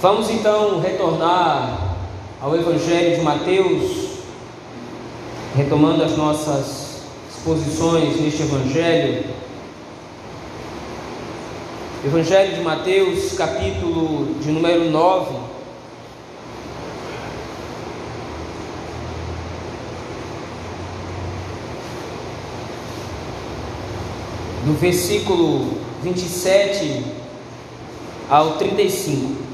Vamos então retornar ao Evangelho de Mateus, retomando as nossas exposições neste Evangelho. Evangelho de Mateus, capítulo de número 9. Do versículo 27 ao 35.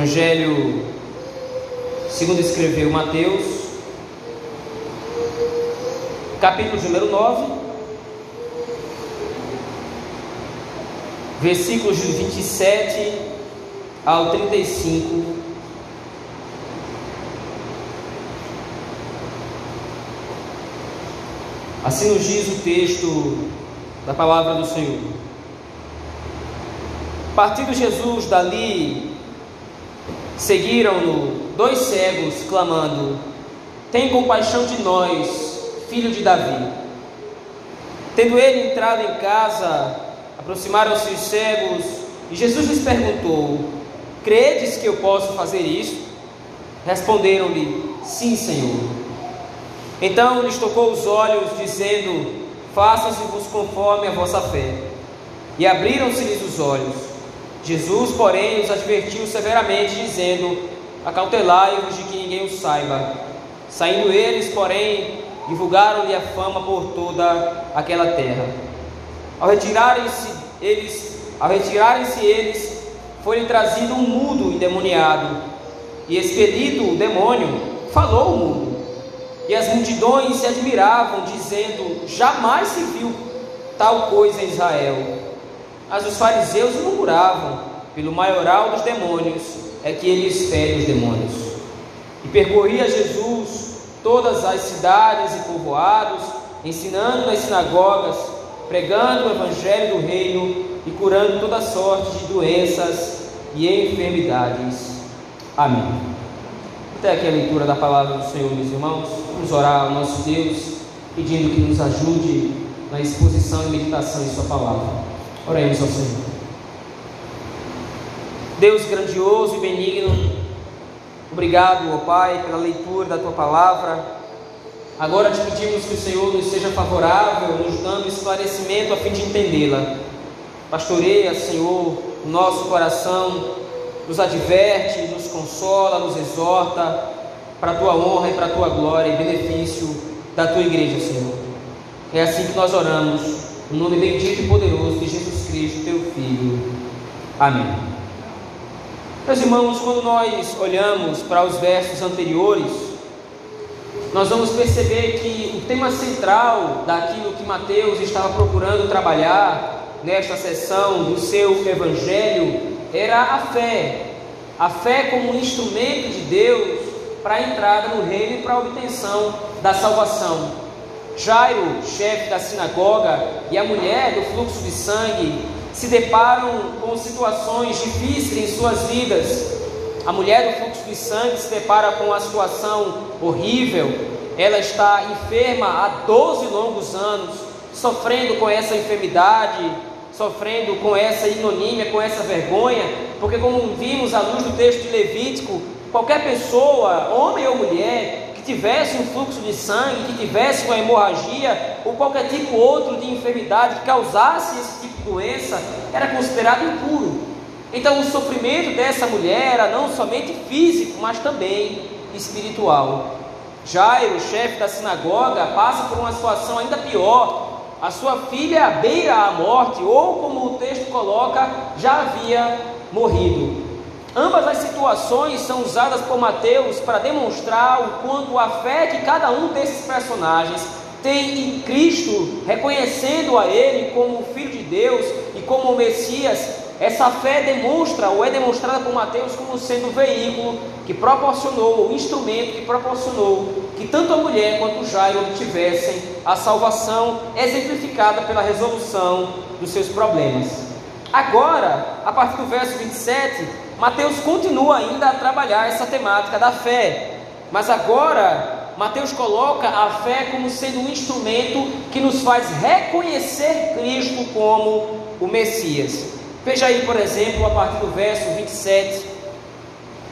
Evangelho segundo escreveu Mateus, capítulo número 9, versículos de 27 ao 35. Assim nos diz o texto da palavra do Senhor. Partindo Jesus dali Seguiram-no dois cegos, clamando: Tem compaixão de nós, filho de Davi. Tendo ele entrado em casa, aproximaram-se os cegos e Jesus lhes perguntou: Credes que eu posso fazer isso? Responderam-lhe: Sim, Senhor. Então lhes tocou os olhos, dizendo: Faça-se-vos conforme a vossa fé. E abriram-se-lhes os olhos. Jesus, porém, os advertiu severamente, dizendo: Acautelai-vos de que ninguém o saiba. Saindo eles, porém, divulgaram-lhe a fama por toda aquela terra. Ao retirarem-se eles, ao retirarem-se eles, foi-lhe trazido um mudo endemoniado, e expelido o demônio, falou o mudo. E as multidões se admiravam, dizendo: Jamais se viu tal coisa em Israel. Mas os fariseus murmuravam, pelo maioral dos demônios, é que ele expele os demônios. E percorria Jesus todas as cidades e povoados, ensinando nas sinagogas, pregando o evangelho do reino e curando toda sorte de doenças e enfermidades. Amém. Até aqui a leitura da palavra do Senhor, meus irmãos. Vamos orar ao nosso Deus, pedindo que nos ajude na exposição e meditação de Sua palavra. Oremos ao Senhor. Deus grandioso e benigno, obrigado, ó Pai, pela leitura da tua palavra. Agora te pedimos que o Senhor nos seja favorável, nos dando esclarecimento a fim de entendê-la. Pastoreia, Senhor, o nosso coração, nos adverte, nos consola, nos exorta, para a tua honra e para a tua glória e benefício da tua igreja, Senhor. É assim que nós oramos no nome bendito e poderoso de Jesus Cristo, teu Filho. Amém. Meus irmãos, quando nós olhamos para os versos anteriores, nós vamos perceber que o tema central daquilo que Mateus estava procurando trabalhar nesta sessão do seu evangelho era a fé. A fé como um instrumento de Deus para a entrada no reino e para a obtenção da salvação. Jairo, chefe da sinagoga, e a mulher do fluxo de sangue se deparam com situações difíceis em suas vidas. A mulher do fluxo de sangue se depara com uma situação horrível. Ela está enferma há 12 longos anos, sofrendo com essa enfermidade, sofrendo com essa ignomínia, com essa vergonha, porque, como vimos à luz do texto de Levítico, qualquer pessoa, homem ou mulher, que tivesse um fluxo de sangue, que tivesse uma hemorragia ou qualquer tipo outro de enfermidade que causasse esse tipo de doença, era considerado impuro. Então o sofrimento dessa mulher era não somente físico, mas também espiritual. Jairo, chefe da sinagoga, passa por uma situação ainda pior. A sua filha beira a morte, ou como o texto coloca, já havia morrido. Ambas as situações são usadas por Mateus para demonstrar o quanto a fé que cada um desses personagens tem em Cristo, reconhecendo a Ele como o Filho de Deus e como o Messias, essa fé demonstra ou é demonstrada por Mateus como sendo o veículo que proporcionou, o instrumento que proporcionou que tanto a mulher quanto o Jairo obtivessem a salvação exemplificada pela resolução dos seus problemas. Agora, a partir do verso 27, Mateus continua ainda a trabalhar essa temática da fé, mas agora Mateus coloca a fé como sendo um instrumento que nos faz reconhecer Cristo como o Messias. Veja aí, por exemplo, a partir do verso 27.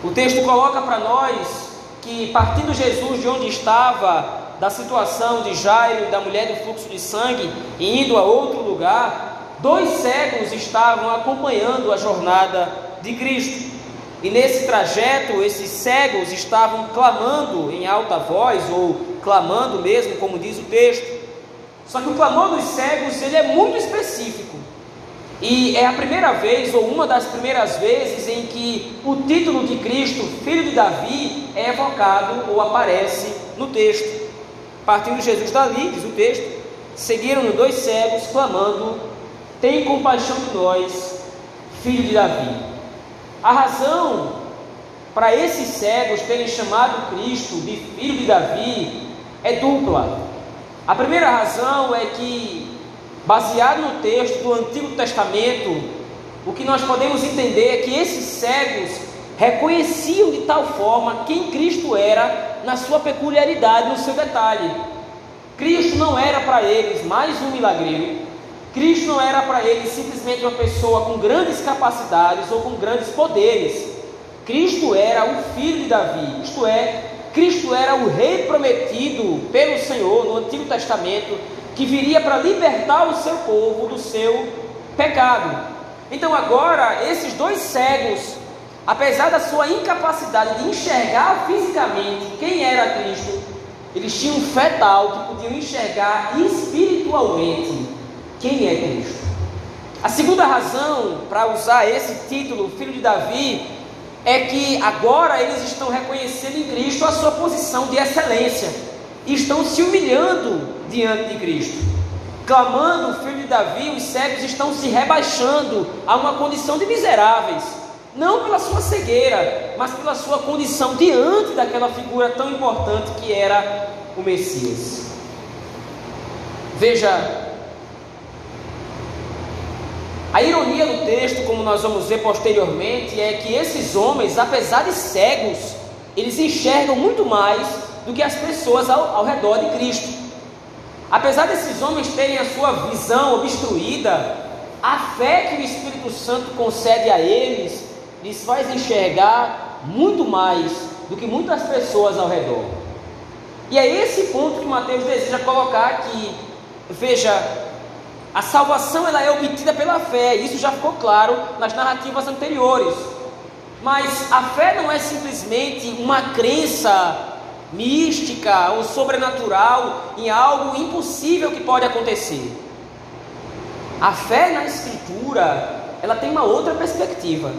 O texto coloca para nós que, partindo Jesus de onde estava, da situação de Jairo da mulher do fluxo de sangue, e indo a outro lugar, dois cegos estavam acompanhando a jornada de Cristo. E nesse trajeto, esses cegos estavam clamando em alta voz, ou clamando mesmo, como diz o texto. Só que o clamor dos cegos ele é muito específico. E é a primeira vez, ou uma das primeiras vezes, em que o título de Cristo, filho de Davi, é evocado ou aparece no texto. Partindo Jesus dali, diz o texto, seguiram-no dois cegos, clamando: Tem compaixão de nós, filho de Davi. A razão para esses cegos terem chamado Cristo de filho de Davi é dupla. A primeira razão é que, baseado no texto do Antigo Testamento, o que nós podemos entender é que esses cegos reconheciam de tal forma quem Cristo era na sua peculiaridade, no seu detalhe. Cristo não era para eles mais um milagreiro, Cristo não era para ele simplesmente uma pessoa com grandes capacidades ou com grandes poderes. Cristo era o filho de Davi, isto é, Cristo era o rei prometido pelo Senhor no Antigo Testamento, que viria para libertar o seu povo do seu pecado. Então, agora, esses dois cegos, apesar da sua incapacidade de enxergar fisicamente quem era Cristo, eles tinham fé tal que podiam enxergar espiritualmente quem é Cristo. A segunda razão para usar esse título, filho de Davi, é que agora eles estão reconhecendo em Cristo a sua posição de excelência e estão se humilhando diante de Cristo. Clamando, filho de Davi, os cegos estão se rebaixando a uma condição de miseráveis, não pela sua cegueira, mas pela sua condição diante daquela figura tão importante que era o Messias. Veja a ironia do texto, como nós vamos ver posteriormente, é que esses homens, apesar de cegos, eles enxergam muito mais do que as pessoas ao, ao redor de Cristo. Apesar desses homens terem a sua visão obstruída, a fé que o Espírito Santo concede a eles lhes faz enxergar muito mais do que muitas pessoas ao redor. E é esse ponto que Mateus deseja colocar aqui. Veja, a salvação ela é obtida pela fé, isso já ficou claro nas narrativas anteriores. Mas a fé não é simplesmente uma crença mística ou sobrenatural em algo impossível que pode acontecer. A fé na Escritura, ela tem uma outra perspectiva.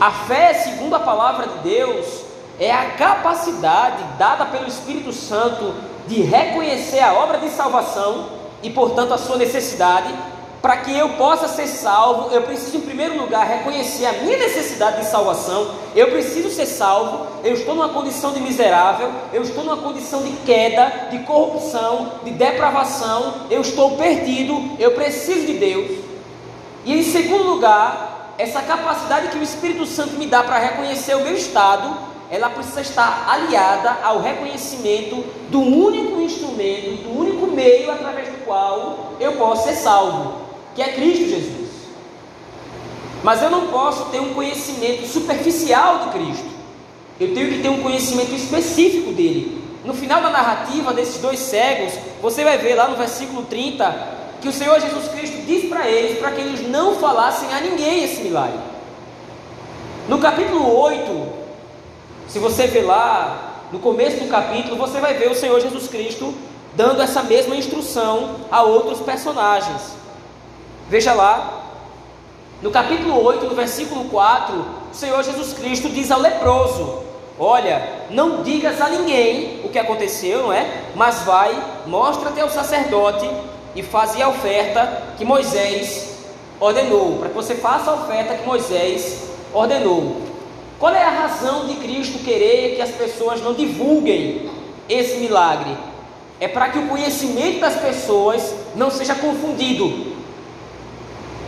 A fé, segundo a palavra de Deus, é a capacidade dada pelo Espírito Santo de reconhecer a obra de salvação e, portanto, a sua necessidade, para que eu possa ser salvo, eu preciso, em primeiro lugar, reconhecer a minha necessidade de salvação. Eu preciso ser salvo. Eu estou numa condição de miserável. Eu estou numa condição de queda, de corrupção, de depravação. Eu estou perdido. Eu preciso de Deus. E, em segundo lugar, essa capacidade que o Espírito Santo me dá para reconhecer o meu estado ela precisa estar aliada ao reconhecimento do único instrumento, do único meio através do qual eu posso ser salvo, que é Cristo Jesus. Mas eu não posso ter um conhecimento superficial de Cristo. Eu tenho que ter um conhecimento específico dele. No final da narrativa desses dois cegos, você vai ver lá no versículo 30 que o Senhor Jesus Cristo diz para eles para que eles não falassem a ninguém esse milagre. No capítulo 8, se você ver lá no começo do capítulo, você vai ver o Senhor Jesus Cristo dando essa mesma instrução a outros personagens. Veja lá, no capítulo 8, no versículo 4, o Senhor Jesus Cristo diz ao leproso: Olha, não digas a ninguém o que aconteceu, não é? Mas vai, mostra-te ao sacerdote e faze a oferta que Moisés ordenou, para que você faça a oferta que Moisés ordenou. Qual é a razão de Cristo querer que as pessoas não divulguem esse milagre? É para que o conhecimento das pessoas não seja confundido.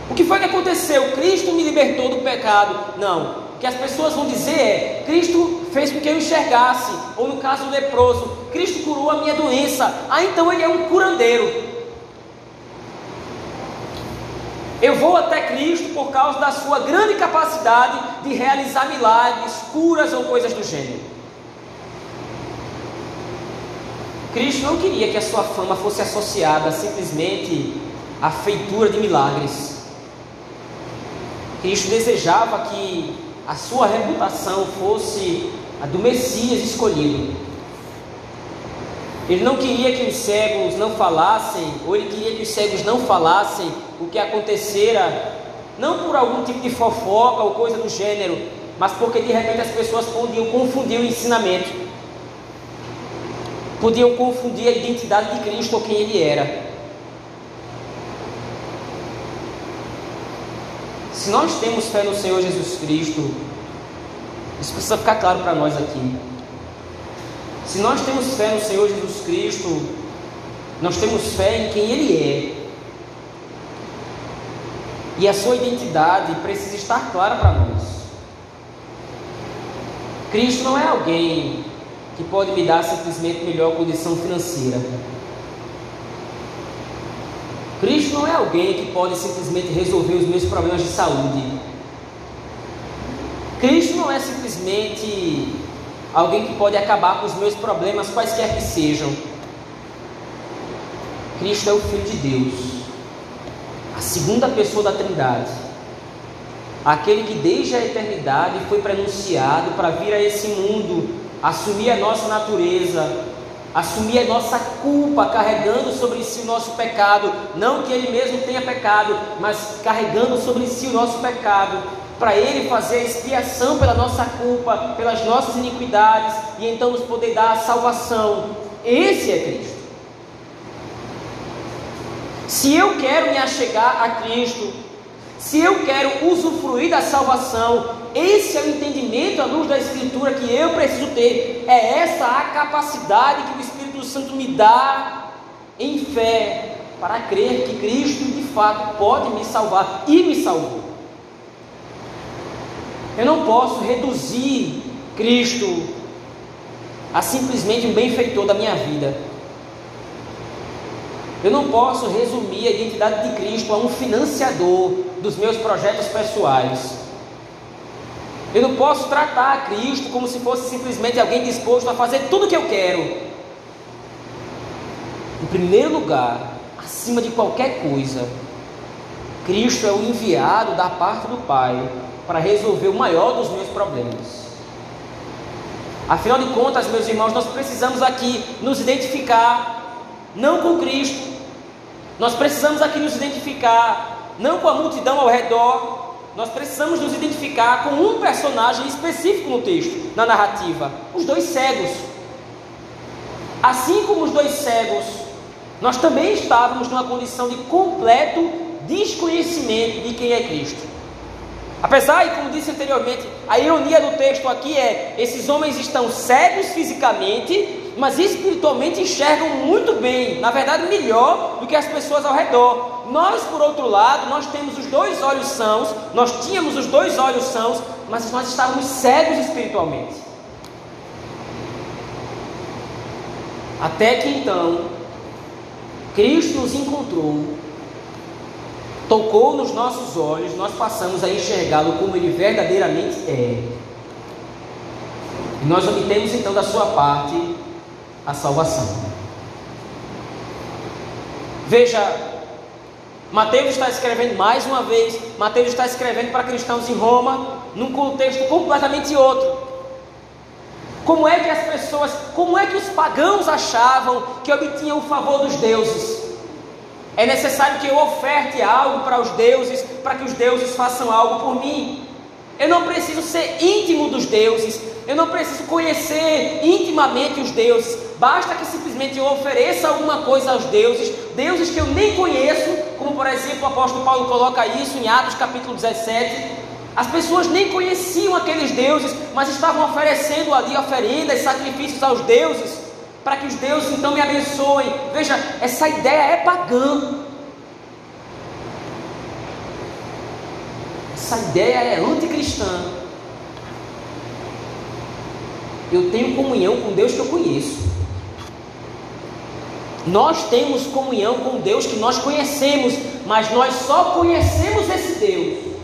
O que foi que aconteceu? Cristo me libertou do pecado. Não. O que as pessoas vão dizer é: Cristo fez com que eu enxergasse, ou no caso do leproso, Cristo curou a minha doença, ah, então ele é um curandeiro. Eu vou até Cristo por causa da sua grande capacidade de realizar milagres, curas ou coisas do gênero. Cristo não queria que a sua fama fosse associada simplesmente à feitura de milagres. Cristo desejava que a sua reputação fosse a do Messias escolhido. Ele não queria que os cegos não falassem, ou ele queria que os cegos não falassem o que acontecera, não por algum tipo de fofoca ou coisa do gênero, mas porque de repente as pessoas podiam confundir o ensinamento, podiam confundir a identidade de Cristo ou quem ele era. Se nós temos fé no Senhor Jesus Cristo, isso precisa ficar claro para nós aqui. Se nós temos fé no Senhor Jesus Cristo, nós temos fé em quem Ele é. E a sua identidade precisa estar clara para nós. Cristo não é alguém que pode me dar simplesmente melhor condição financeira. Cristo não é alguém que pode simplesmente resolver os meus problemas de saúde. Cristo não é simplesmente alguém que pode acabar com os meus problemas, quaisquer que sejam. Cristo é o Filho de Deus, a segunda pessoa da Trindade, aquele que desde a eternidade foi prenunciado para vir a esse mundo, assumir a nossa natureza, assumir a nossa culpa, carregando sobre si o nosso pecado, não que ele mesmo tenha pecado, mas carregando sobre si o nosso pecado, para ele fazer a expiação pela nossa culpa, pelas nossas iniquidades e então nos poder dar a salvação. Esse é Cristo. Se eu quero me achegar a Cristo, se eu quero usufruir da salvação, esse é o entendimento à luz da Escritura que eu preciso ter. É essa a capacidade que o Espírito Santo me dá em fé para crer que Cristo de fato pode me salvar e me salvou. Eu não posso reduzir Cristo a simplesmente um benfeitor da minha vida. Eu não posso resumir a identidade de Cristo a um financiador dos meus projetos pessoais. Eu não posso tratar Cristo como se fosse simplesmente alguém disposto a fazer tudo o que eu quero. Em primeiro lugar, acima de qualquer coisa, Cristo é o enviado da parte do Pai para resolver o maior dos meus problemas. Afinal de contas, meus irmãos, nós precisamos aqui nos identificar não com Cristo, nós precisamos aqui nos identificar não com a multidão ao redor, nós precisamos nos identificar com um personagem específico no texto, na narrativa: os dois cegos. Assim como os dois cegos, nós também estávamos numa condição de completo desconhecimento de quem é Cristo. Apesar, e como disse anteriormente, a ironia do texto aqui é: esses homens estão cegos fisicamente, mas espiritualmente enxergam muito bem, na verdade melhor do que as pessoas ao redor. Nós, por outro lado, nós temos os dois olhos sãos, nós tínhamos os dois olhos sãos, mas nós estávamos cegos espiritualmente. Até que então, Cristo nos encontrou, tocou nos nossos olhos, nós passamos a enxergá-lo como ele verdadeiramente é. E nós obtemos então da sua parte a salvação. Veja, Mateus está escrevendo mais uma vez, Mateus está escrevendo para cristãos em Roma, num contexto completamente outro. Como é que as pessoas, como é que os pagãos achavam que obtinham o favor dos deuses? É necessário que eu oferte algo para os deuses, para que os deuses façam algo por mim. Eu não preciso ser íntimo dos deuses, eu não preciso conhecer intimamente os deuses, basta que simplesmente eu ofereça alguma coisa aos deuses, deuses que eu nem conheço, como por exemplo o apóstolo Paulo coloca isso em Atos capítulo 17. As pessoas nem conheciam aqueles deuses, mas estavam oferecendo ali oferendas, sacrifícios aos deuses, para que os deuses então me abençoem. Veja, essa ideia é pagã. Essa ideia é anticristã. eu tenho comunhão com Deus que eu conheço. Nós temos comunhão com Deus que nós conhecemos, mas nós só conhecemos esse Deus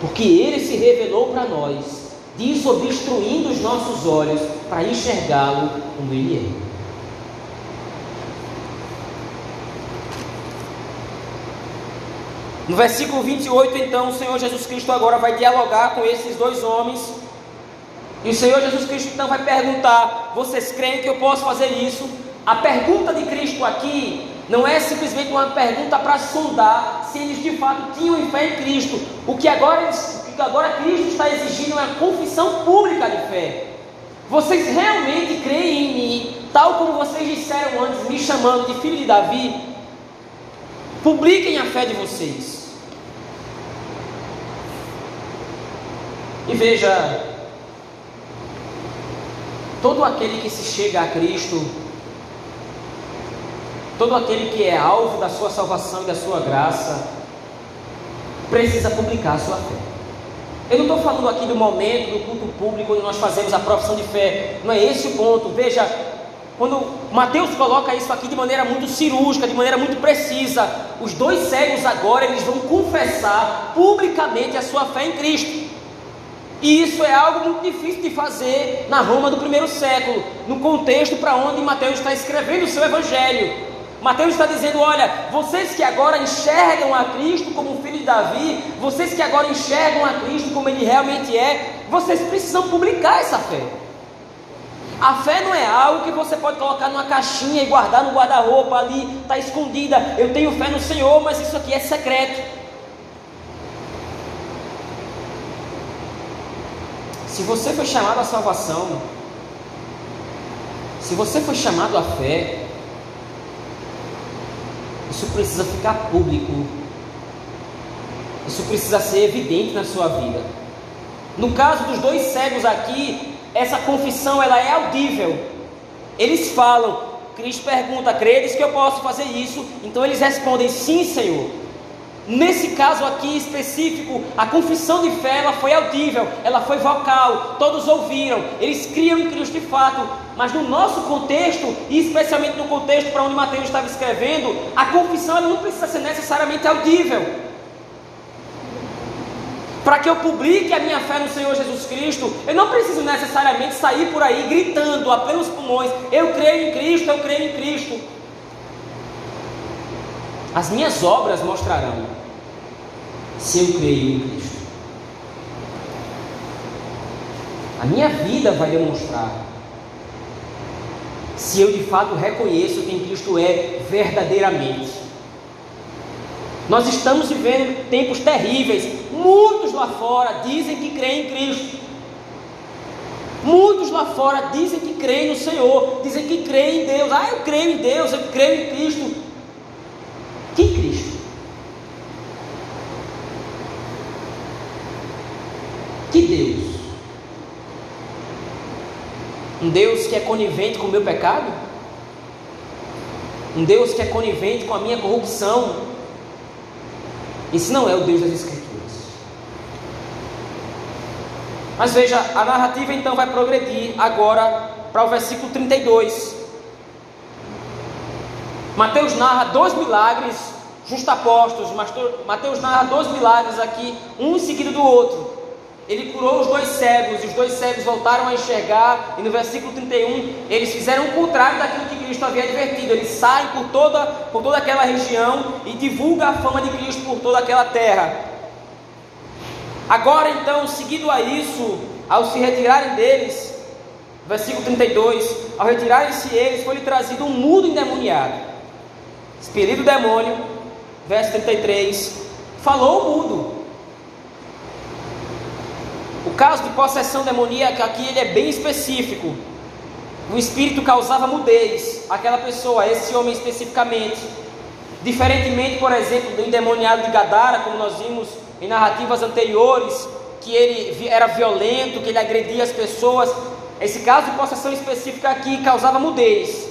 porque Ele se revelou para nós, desobstruindo os nossos olhos para enxergá-lo como Ele é. No versículo 28, então, o Senhor Jesus Cristo agora vai dialogar com esses dois homens. E o Senhor Jesus Cristo então vai perguntar: Vocês creem que eu posso fazer isso? A pergunta de Cristo aqui não é simplesmente uma pergunta para sondar se eles de fato tinham fé em Cristo. O que agora, o agora Cristo está exigindo uma confissão pública de fé. Vocês realmente creem em mim, tal como vocês disseram antes, me chamando de filho de Davi? Publiquem a fé de vocês. E veja, todo aquele que se chega a Cristo Todo aquele que é alvo da sua salvação e da sua graça precisa publicar a sua fé. Eu não estou falando aqui do momento do culto público onde nós fazemos a profissão de fé, não é esse o ponto. Veja, quando Mateus coloca isso aqui de maneira muito cirúrgica, de maneira muito precisa, os dois cegos agora eles vão confessar publicamente a sua fé em Cristo. E isso é algo muito difícil de fazer na Roma do primeiro século, no contexto para onde Mateus está escrevendo o seu evangelho. Mateus está dizendo: olha, vocês que agora enxergam a Cristo como filho de Davi, vocês que agora enxergam a Cristo como ele realmente é, vocês precisam publicar essa fé. A fé não é algo que você pode colocar numa caixinha e guardar no guarda-roupa ali, está escondida. Eu tenho fé no Senhor, mas isso aqui é secreto. Se você foi chamado à salvação, se você foi chamado à fé, isso precisa ficar público. Isso precisa ser evidente na sua vida. No caso dos dois cegos aqui, essa confissão ela é audível. Eles falam. Cristo pergunta: "Credes que eu posso fazer isso?" Então eles respondem: "Sim, Senhor." Nesse caso aqui específico, a confissão de fé ela foi audível, ela foi vocal, todos ouviram, eles criam em Cristo de fato, mas no nosso contexto, e especialmente no contexto para onde Mateus estava escrevendo, a confissão ela não precisa ser necessariamente audível. Para que eu publique a minha fé no Senhor Jesus Cristo, eu não preciso necessariamente sair por aí gritando a plenos pulmões: Eu creio em Cristo, eu creio em Cristo. As minhas obras mostrarão se eu creio em Cristo. A minha vida vai demonstrar se eu de fato reconheço quem Cristo é verdadeiramente. Nós estamos vivendo tempos terríveis. Muitos lá fora dizem que creem em Cristo. Muitos lá fora dizem que creem no Senhor, dizem que creem em Deus. Ah, eu creio em Deus, eu creio em Cristo. Que Cristo? Que Deus? Um Deus que é conivente com o meu pecado? Um Deus que é conivente com a minha corrupção? Esse não é o Deus das Escrituras. Mas veja, a narrativa então vai progredir agora para o versículo 32. Mateus narra dois milagres justapostos. Mateus narra dois milagres aqui, um em seguida do outro. Ele curou os dois cegos, e os dois cegos voltaram a enxergar, e no versículo 31, eles fizeram o contrário daquilo que Cristo havia advertido. Eles saem por toda, por toda aquela região e divulgam a fama de Cristo por toda aquela terra. Agora então, seguido a isso, ao se retirarem deles, versículo 32, ao retirarem-se eles, foi-lhe trazido um mudo endemoniado. Expelido o demônio, verso 33, falou o mudo caso de possessão demoníaca aqui ele é bem específico. O espírito causava mudez àquela pessoa, esse homem especificamente. Diferentemente, por exemplo, do endemoniado de Gadara, como nós vimos em narrativas anteriores, que ele era violento, que ele agredia as pessoas. Esse caso de possessão específica aqui causava mudez.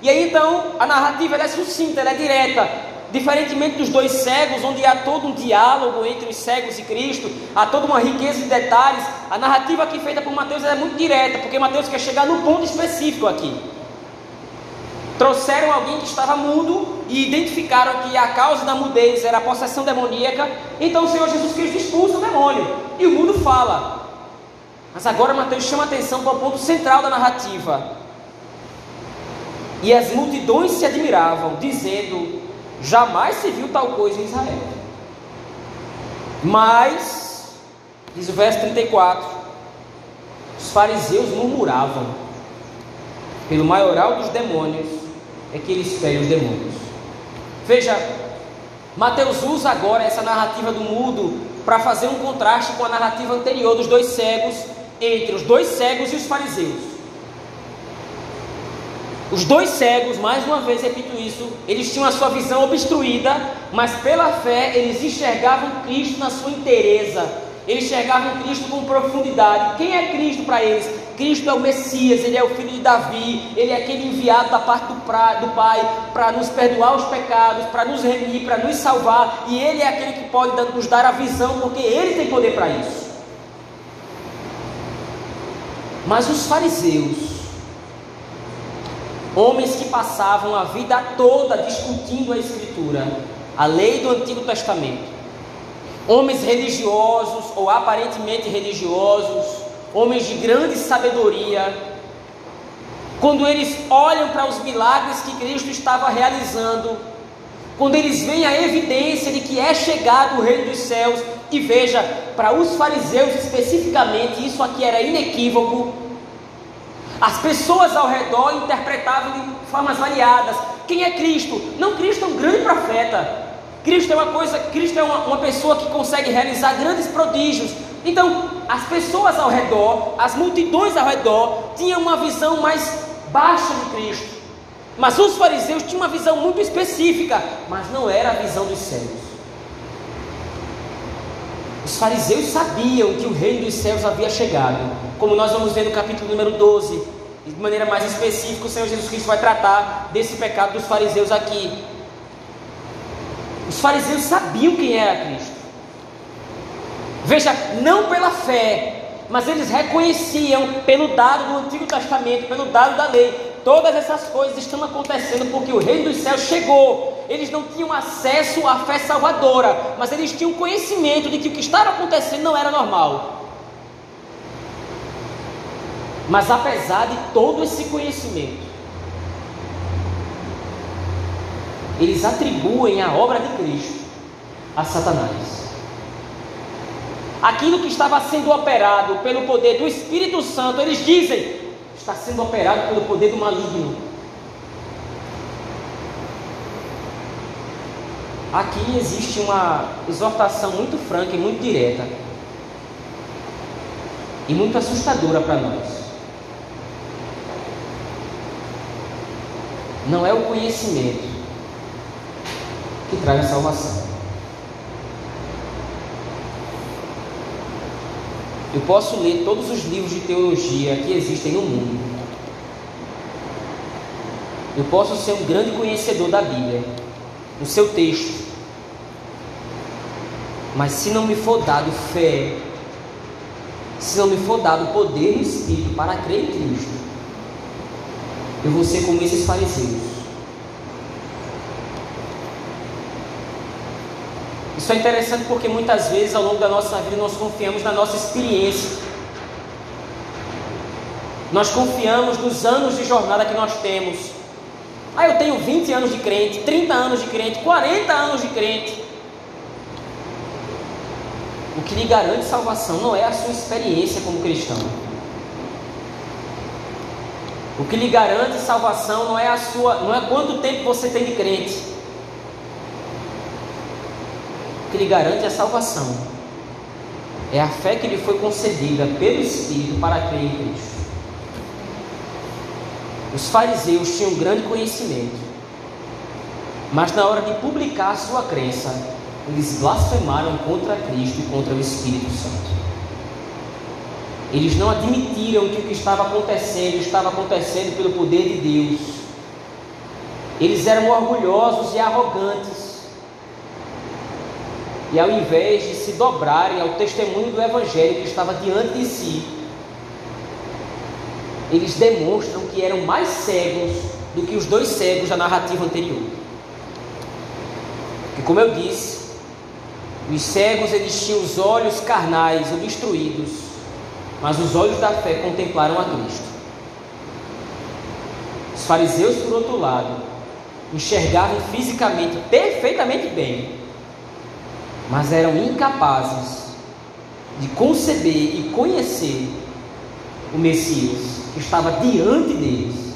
E aí então a narrativa é sucinta, é direta. Diferentemente dos dois cegos, onde há todo um diálogo entre os cegos e Cristo, há toda uma riqueza de detalhes, a narrativa aqui feita por Mateus é muito direta, porque Mateus quer chegar no ponto específico aqui. Trouxeram alguém que estava mudo e identificaram que a causa da mudez era a possessão demoníaca. Então o Senhor Jesus Cristo expulsa o demônio e o mudo fala. Mas agora Mateus chama atenção para o ponto central da narrativa. E as multidões se admiravam, dizendo: Jamais se viu tal coisa em Israel. Mas, diz o verso 34, os fariseus murmuravam, pelo maioral dos demônios é que eles ferem os demônios. Veja, Mateus usa agora essa narrativa do mudo para fazer um contraste com a narrativa anterior dos dois cegos, entre os dois cegos e os fariseus. Os dois cegos, mais uma vez repito isso, eles tinham a sua visão obstruída, mas pela fé eles enxergavam Cristo na sua inteireza. Eles enxergavam Cristo com profundidade. Quem é Cristo para eles? Cristo é o Messias, ele é o filho de Davi, ele é aquele enviado da parte do, pra, do Pai para nos perdoar os pecados, para nos remir, para nos salvar, e ele é aquele que pode nos dar a visão, porque ele tem poder para isso. Mas os fariseus, Homens que passavam a vida toda discutindo a Escritura, a lei do Antigo Testamento. Homens religiosos ou aparentemente religiosos, homens de grande sabedoria. Quando eles olham para os milagres que Cristo estava realizando, quando eles veem a evidência de que é chegado o reino dos céus, e veja, para os fariseus especificamente, isso aqui era inequívoco, as pessoas ao redor interpretavam de formas variadas. Quem é Cristo? Não, Cristo é um grande profeta. Cristo é uma coisa, Cristo é uma, uma pessoa que consegue realizar grandes prodígios. Então, as pessoas ao redor, as multidões ao redor, tinham uma visão mais baixa de Cristo. Mas os fariseus tinham uma visão muito específica, mas não era a visão dos céus. Os fariseus sabiam que o reino dos céus havia chegado, como nós vamos ver no capítulo número 12. De maneira mais específica, o Senhor Jesus Cristo vai tratar desse pecado dos fariseus aqui. Os fariseus sabiam quem era Cristo. Veja, não pela fé, mas eles reconheciam pelo dado do Antigo Testamento, pelo dado da lei, todas essas coisas estão acontecendo porque o reino dos céus chegou eles não tinham acesso à fé salvadora, mas eles tinham conhecimento de que o que estava acontecendo não era normal. Mas apesar de todo esse conhecimento, eles atribuem a obra de Cristo a Satanás. Aquilo que estava sendo operado pelo poder do Espírito Santo, eles dizem, está sendo operado pelo poder do maligno. Aqui existe uma exortação muito franca e muito direta e muito assustadora para nós. Não é o conhecimento que traz a salvação. Eu posso ler todos os livros de teologia que existem no mundo. Eu posso ser um grande conhecedor da Bíblia no seu texto. Mas se não me for dado fé, se não me for dado poder no Espírito para crer em Cristo, eu vou ser como esses fariseus. Isso é interessante porque muitas vezes ao longo da nossa vida nós confiamos na nossa experiência. Nós confiamos nos anos de jornada que nós temos. Ah, eu tenho 20 anos de crente, 30 anos de crente, 40 anos de crente. O que lhe garante salvação não é a sua experiência como cristão. O que lhe garante salvação não é a sua, não é quanto tempo você tem de crente. O que lhe garante a salvação é a fé que lhe foi concedida pelo Espírito para crer em Cristo. Os fariseus tinham grande conhecimento, mas na hora de publicar sua crença, eles blasfemaram contra Cristo e contra o Espírito Santo. Eles não admitiram que o que estava acontecendo estava acontecendo pelo poder de Deus. Eles eram orgulhosos e arrogantes. e ao invés de se dobrarem ao testemunho do Evangelho que estava diante de si, eles demonstram que eram mais cegos do que os dois cegos da narrativa anterior. E como eu disse, os cegos eles tinham os olhos carnais obstruídos, mas os olhos da fé contemplaram a Cristo. Os fariseus, por outro lado, enxergavam fisicamente perfeitamente bem, mas eram incapazes de conceber e conhecer o Messias que estava diante deles.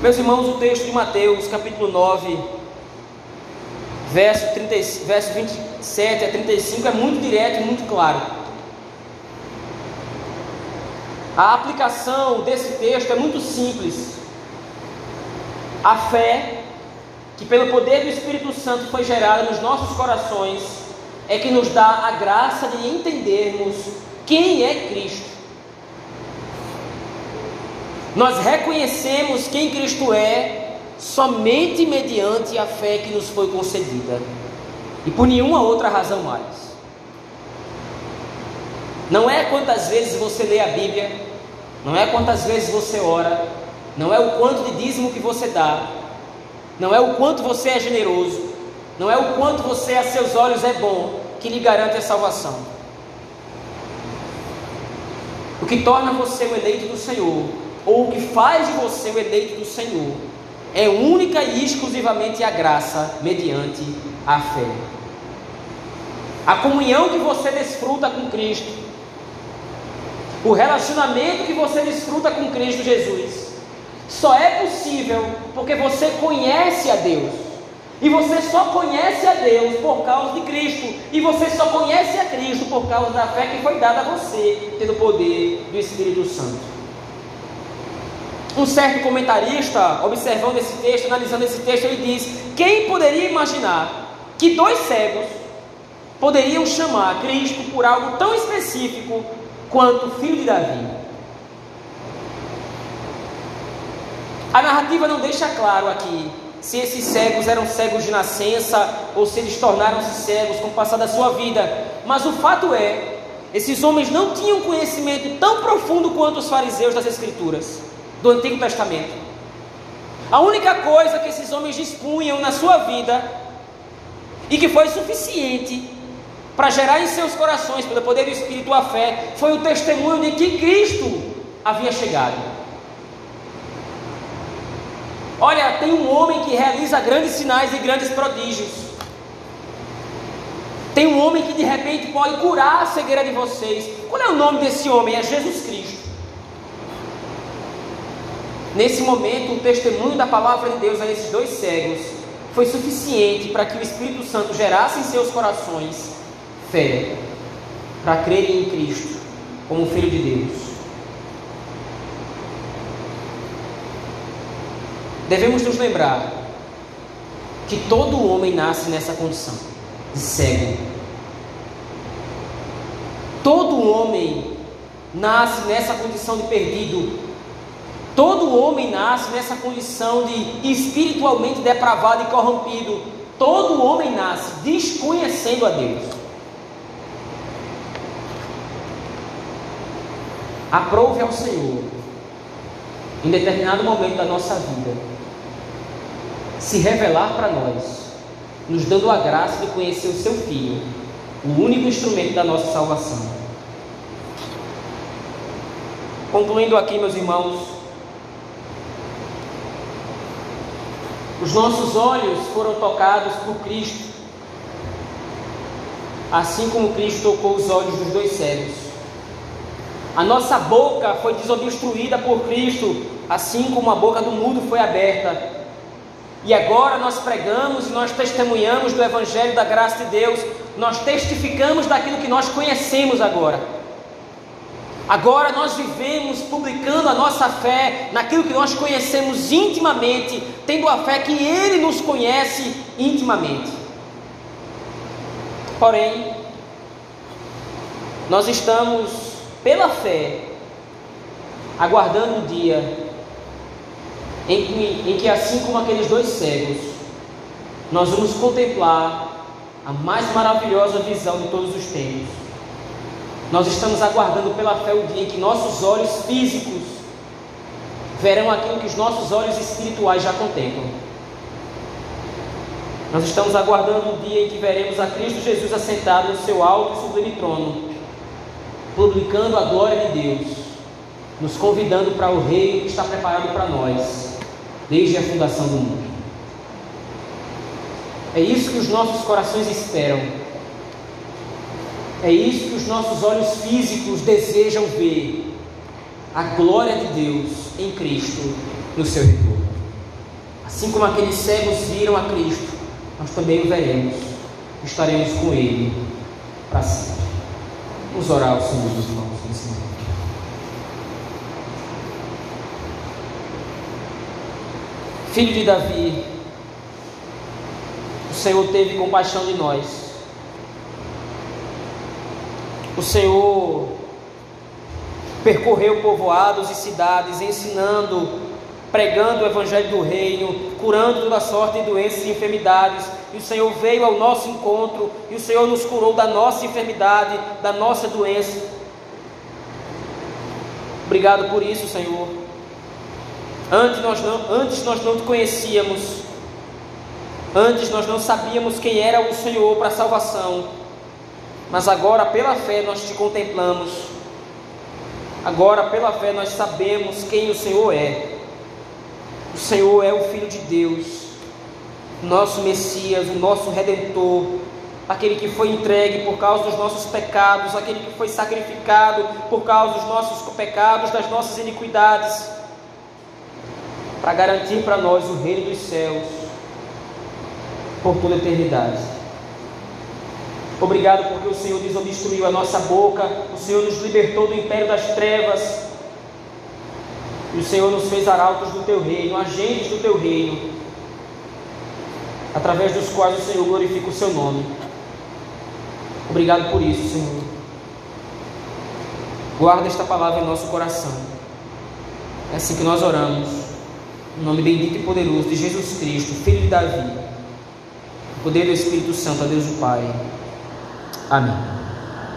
Meus irmãos, o texto de Mateus, capítulo 9, verso, 30, verso 27 a 35 é muito direto e muito claro. A aplicação desse texto é muito simples. A fé, que pelo poder do Espírito Santo foi gerada nos nossos corações, é que nos dá a graça de entendermos quem é Cristo. Nós reconhecemos quem Cristo é somente mediante a fé que nos foi concedida e por nenhuma outra razão mais. Não é quantas vezes você lê a Bíblia, não é quantas vezes você ora, não é o quanto de dízimo que você dá, não é o quanto você é generoso, não é o quanto você a seus olhos é bom que lhe garante a salvação. O que torna você o eleito do Senhor, ou o que faz de você o eleito do Senhor, é única e exclusivamente a graça mediante a fé. A comunhão que você desfruta com Cristo, o relacionamento que você desfruta com Cristo Jesus, só é possível porque você conhece a Deus. E você só conhece a Deus por causa de Cristo. E você só conhece a Cristo por causa da fé que foi dada a você, tendo o poder do Espírito Santo. Um certo comentarista, observando esse texto, analisando esse texto, ele diz: Quem poderia imaginar que dois cegos poderiam chamar Cristo por algo tão específico quanto filho de Davi? A narrativa não deixa claro aqui se esses cegos eram cegos de nascença ou se eles tornaram-se cegos com o passar da sua vida, mas o fato é, esses homens não tinham conhecimento tão profundo quanto os fariseus das Escrituras do Antigo Testamento. A única coisa que esses homens dispunham na sua vida e que foi suficiente para gerar em seus corações, pelo poder do Espírito, a fé, foi o testemunho de que Cristo havia chegado. Olha, tem um homem que realiza grandes sinais e grandes prodígios. Tem um homem que de repente pode curar a cegueira de vocês. Qual é o nome desse homem? É Jesus Cristo. Nesse momento, o testemunho da palavra de Deus a esses dois cegos foi suficiente para que o Espírito Santo gerasse em seus corações fé, para crerem em Cristo como Filho de Deus. Devemos nos lembrar que todo homem nasce nessa condição de cego. Todo homem nasce nessa condição de perdido. Todo homem nasce nessa condição de espiritualmente depravado e corrompido. Todo homem nasce desconhecendo a Deus. Aprove ao Senhor, em determinado momento da nossa vida, se revelar para nós, nos dando a graça de conhecer o seu Filho, o único instrumento da nossa salvação. Concluindo aqui, meus irmãos, os nossos olhos foram tocados por Cristo, assim como Cristo tocou os olhos dos dois cegos. A nossa boca foi desobstruída por Cristo, assim como a boca do mudo foi aberta e agora nós pregamos e nós testemunhamos do Evangelho da graça de Deus, nós testificamos daquilo que nós conhecemos agora. Agora nós vivemos publicando a nossa fé naquilo que nós conhecemos intimamente, tendo a fé que Ele nos conhece intimamente. Porém, nós estamos, pela fé, aguardando o dia em que, em que assim como aqueles dois cegos, nós vamos contemplar a mais maravilhosa visão de todos os tempos. Nós estamos aguardando pela fé o dia em que nossos olhos físicos verão aquilo que os nossos olhos espirituais já contemplam. Nós estamos aguardando o dia em que veremos a Cristo Jesus assentado no seu alto e sublime trono, publicando a glória de Deus, nos convidando para o reino que está preparado para nós, desde a fundação do mundo. É isso que os nossos corações esperam. É isso que os nossos olhos físicos desejam ver. A glória de Deus em Cristo no seu retorno. Assim como aqueles cegos viram a Cristo, nós também o veremos. Estaremos com Ele para sempre. Vamos orar ao Senhor dos irmãos nesse momento. Filho de Davi, o Senhor teve compaixão de nós. O Senhor percorreu povoados e cidades, ensinando, pregando o Evangelho do Reino, curando toda sorte de doenças e enfermidades. E o Senhor veio ao nosso encontro, e o Senhor nos curou da nossa enfermidade, da nossa doença. Obrigado por isso, Senhor. Antes nós não, antes nós não te conhecíamos, antes nós não sabíamos quem era o Senhor para a salvação, mas agora pela fé nós te contemplamos. Agora pela fé nós sabemos quem o Senhor é. O Senhor é o Filho de Deus, nosso Messias, o nosso Redentor, aquele que foi entregue por causa dos nossos pecados, aquele que foi sacrificado por causa dos nossos pecados, das nossas iniquidades, para garantir para nós o reino dos céus por toda a eternidade. Obrigado porque o Senhor desobstruiu a nossa boca, o Senhor nos libertou do império das trevas e o Senhor nos fez arautos do teu reino, agentes do teu reino, através dos quais o Senhor glorifica o seu nome. Obrigado por isso, Senhor. Guarda esta palavra em nosso coração. É assim que nós oramos. Em nome bendito e poderoso de Jesus Cristo, Filho de Davi. O poder do Espírito Santo, a Deus o Pai. Amém.